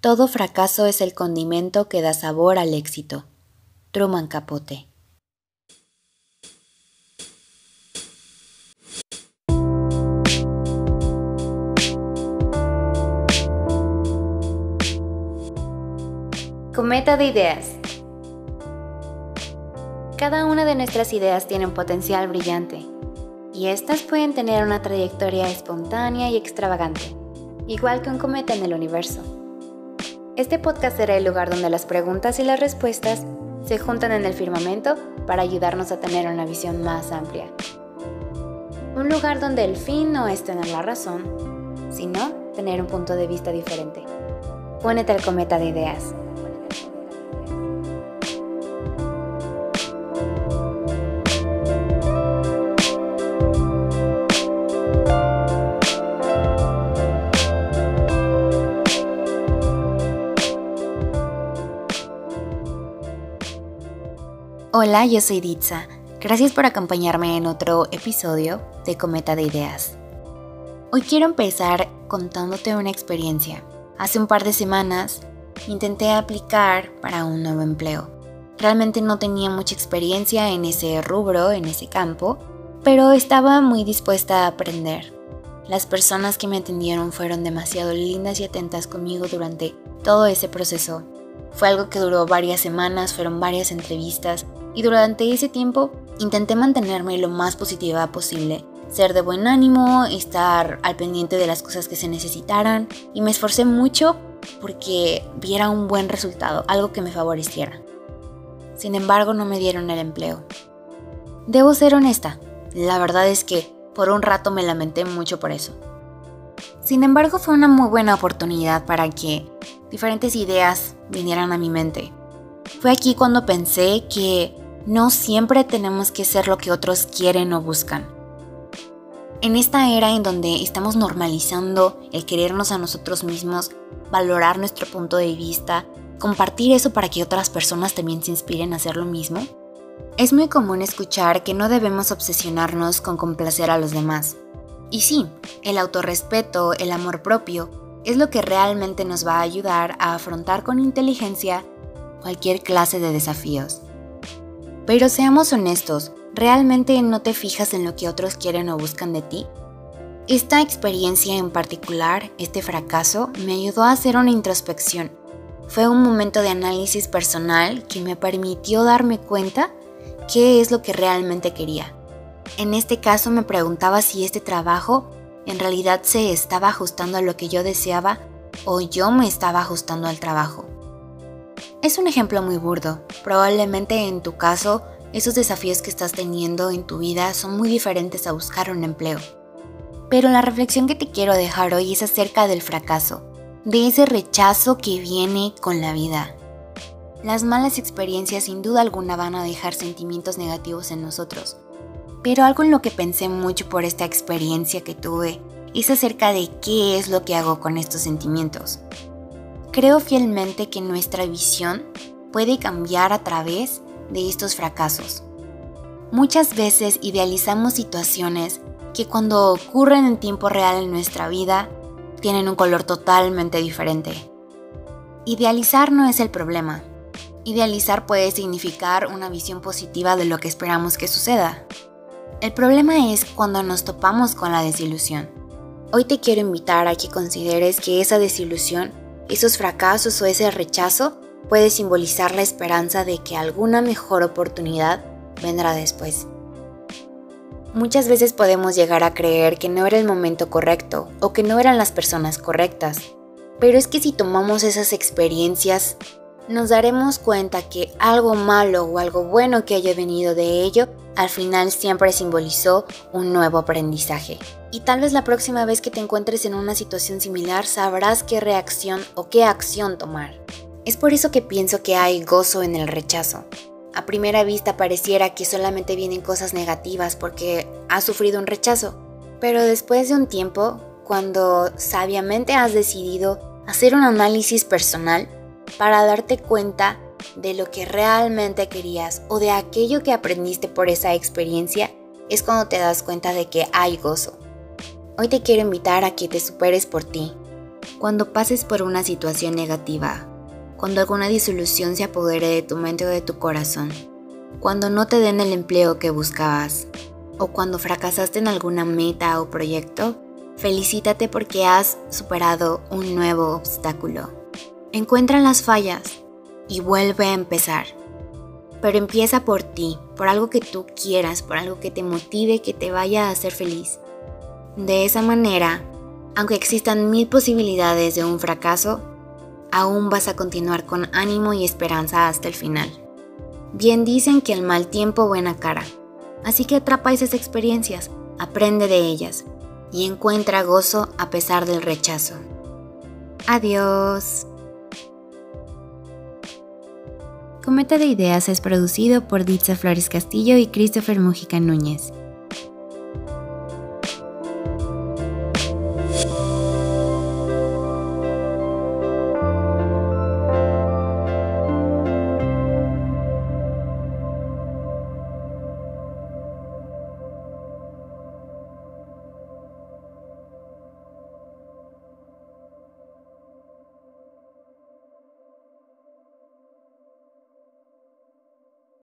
Todo fracaso es el condimento que da sabor al éxito. Truman Capote. Cometa de ideas. Cada una de nuestras ideas tiene un potencial brillante y estas pueden tener una trayectoria espontánea y extravagante, igual que un cometa en el universo. Este podcast será el lugar donde las preguntas y las respuestas se juntan en el firmamento para ayudarnos a tener una visión más amplia. Un lugar donde el fin no es tener la razón, sino tener un punto de vista diferente. Únete al cometa de ideas. Hola, yo soy Ditsa. Gracias por acompañarme en otro episodio de Cometa de Ideas. Hoy quiero empezar contándote una experiencia. Hace un par de semanas intenté aplicar para un nuevo empleo. Realmente no tenía mucha experiencia en ese rubro, en ese campo, pero estaba muy dispuesta a aprender. Las personas que me atendieron fueron demasiado lindas y atentas conmigo durante todo ese proceso. Fue algo que duró varias semanas, fueron varias entrevistas y durante ese tiempo intenté mantenerme lo más positiva posible, ser de buen ánimo, estar al pendiente de las cosas que se necesitaran y me esforcé mucho porque viera un buen resultado, algo que me favoreciera. Sin embargo, no me dieron el empleo. Debo ser honesta, la verdad es que por un rato me lamenté mucho por eso. Sin embargo, fue una muy buena oportunidad para que diferentes ideas vinieran a mi mente. Fue aquí cuando pensé que no siempre tenemos que ser lo que otros quieren o buscan. En esta era en donde estamos normalizando el querernos a nosotros mismos, valorar nuestro punto de vista, compartir eso para que otras personas también se inspiren a hacer lo mismo, es muy común escuchar que no debemos obsesionarnos con complacer a los demás. Y sí, el autorrespeto, el amor propio, es lo que realmente nos va a ayudar a afrontar con inteligencia cualquier clase de desafíos. Pero seamos honestos, ¿realmente no te fijas en lo que otros quieren o buscan de ti? Esta experiencia en particular, este fracaso, me ayudó a hacer una introspección. Fue un momento de análisis personal que me permitió darme cuenta qué es lo que realmente quería. En este caso me preguntaba si este trabajo en realidad se estaba ajustando a lo que yo deseaba o yo me estaba ajustando al trabajo. Es un ejemplo muy burdo. Probablemente en tu caso, esos desafíos que estás teniendo en tu vida son muy diferentes a buscar un empleo. Pero la reflexión que te quiero dejar hoy es acerca del fracaso, de ese rechazo que viene con la vida. Las malas experiencias sin duda alguna van a dejar sentimientos negativos en nosotros, pero algo en lo que pensé mucho por esta experiencia que tuve es acerca de qué es lo que hago con estos sentimientos. Creo fielmente que nuestra visión puede cambiar a través de estos fracasos. Muchas veces idealizamos situaciones que cuando ocurren en tiempo real en nuestra vida tienen un color totalmente diferente. Idealizar no es el problema. Idealizar puede significar una visión positiva de lo que esperamos que suceda. El problema es cuando nos topamos con la desilusión. Hoy te quiero invitar a que consideres que esa desilusión esos fracasos o ese rechazo puede simbolizar la esperanza de que alguna mejor oportunidad vendrá después. Muchas veces podemos llegar a creer que no era el momento correcto o que no eran las personas correctas, pero es que si tomamos esas experiencias, nos daremos cuenta que algo malo o algo bueno que haya venido de ello al final siempre simbolizó un nuevo aprendizaje. Y tal vez la próxima vez que te encuentres en una situación similar sabrás qué reacción o qué acción tomar. Es por eso que pienso que hay gozo en el rechazo. A primera vista pareciera que solamente vienen cosas negativas porque has sufrido un rechazo, pero después de un tiempo, cuando sabiamente has decidido hacer un análisis personal para darte cuenta de lo que realmente querías o de aquello que aprendiste por esa experiencia, es cuando te das cuenta de que hay gozo. Hoy te quiero invitar a que te superes por ti, Cuando pases por una situación negativa, cuando alguna disolución se apodere de tu mente o de tu corazón, cuando no te den el empleo que buscabas, o cuando fracasaste en alguna meta o proyecto, felicítate porque has superado un nuevo obstáculo. Encuentra las fallas y vuelve a empezar. Pero empieza por ti, por algo que tú quieras, por algo que te motive, que te vaya a hacer feliz. De esa manera, aunque existan mil posibilidades de un fracaso, aún vas a continuar con ánimo y esperanza hasta el final. Bien dicen que el mal tiempo buena cara, así que atrapa esas experiencias, aprende de ellas y encuentra gozo a pesar del rechazo. Adiós. Cometa de Ideas es producido por Ditza Flores Castillo y Christopher Mujica Núñez.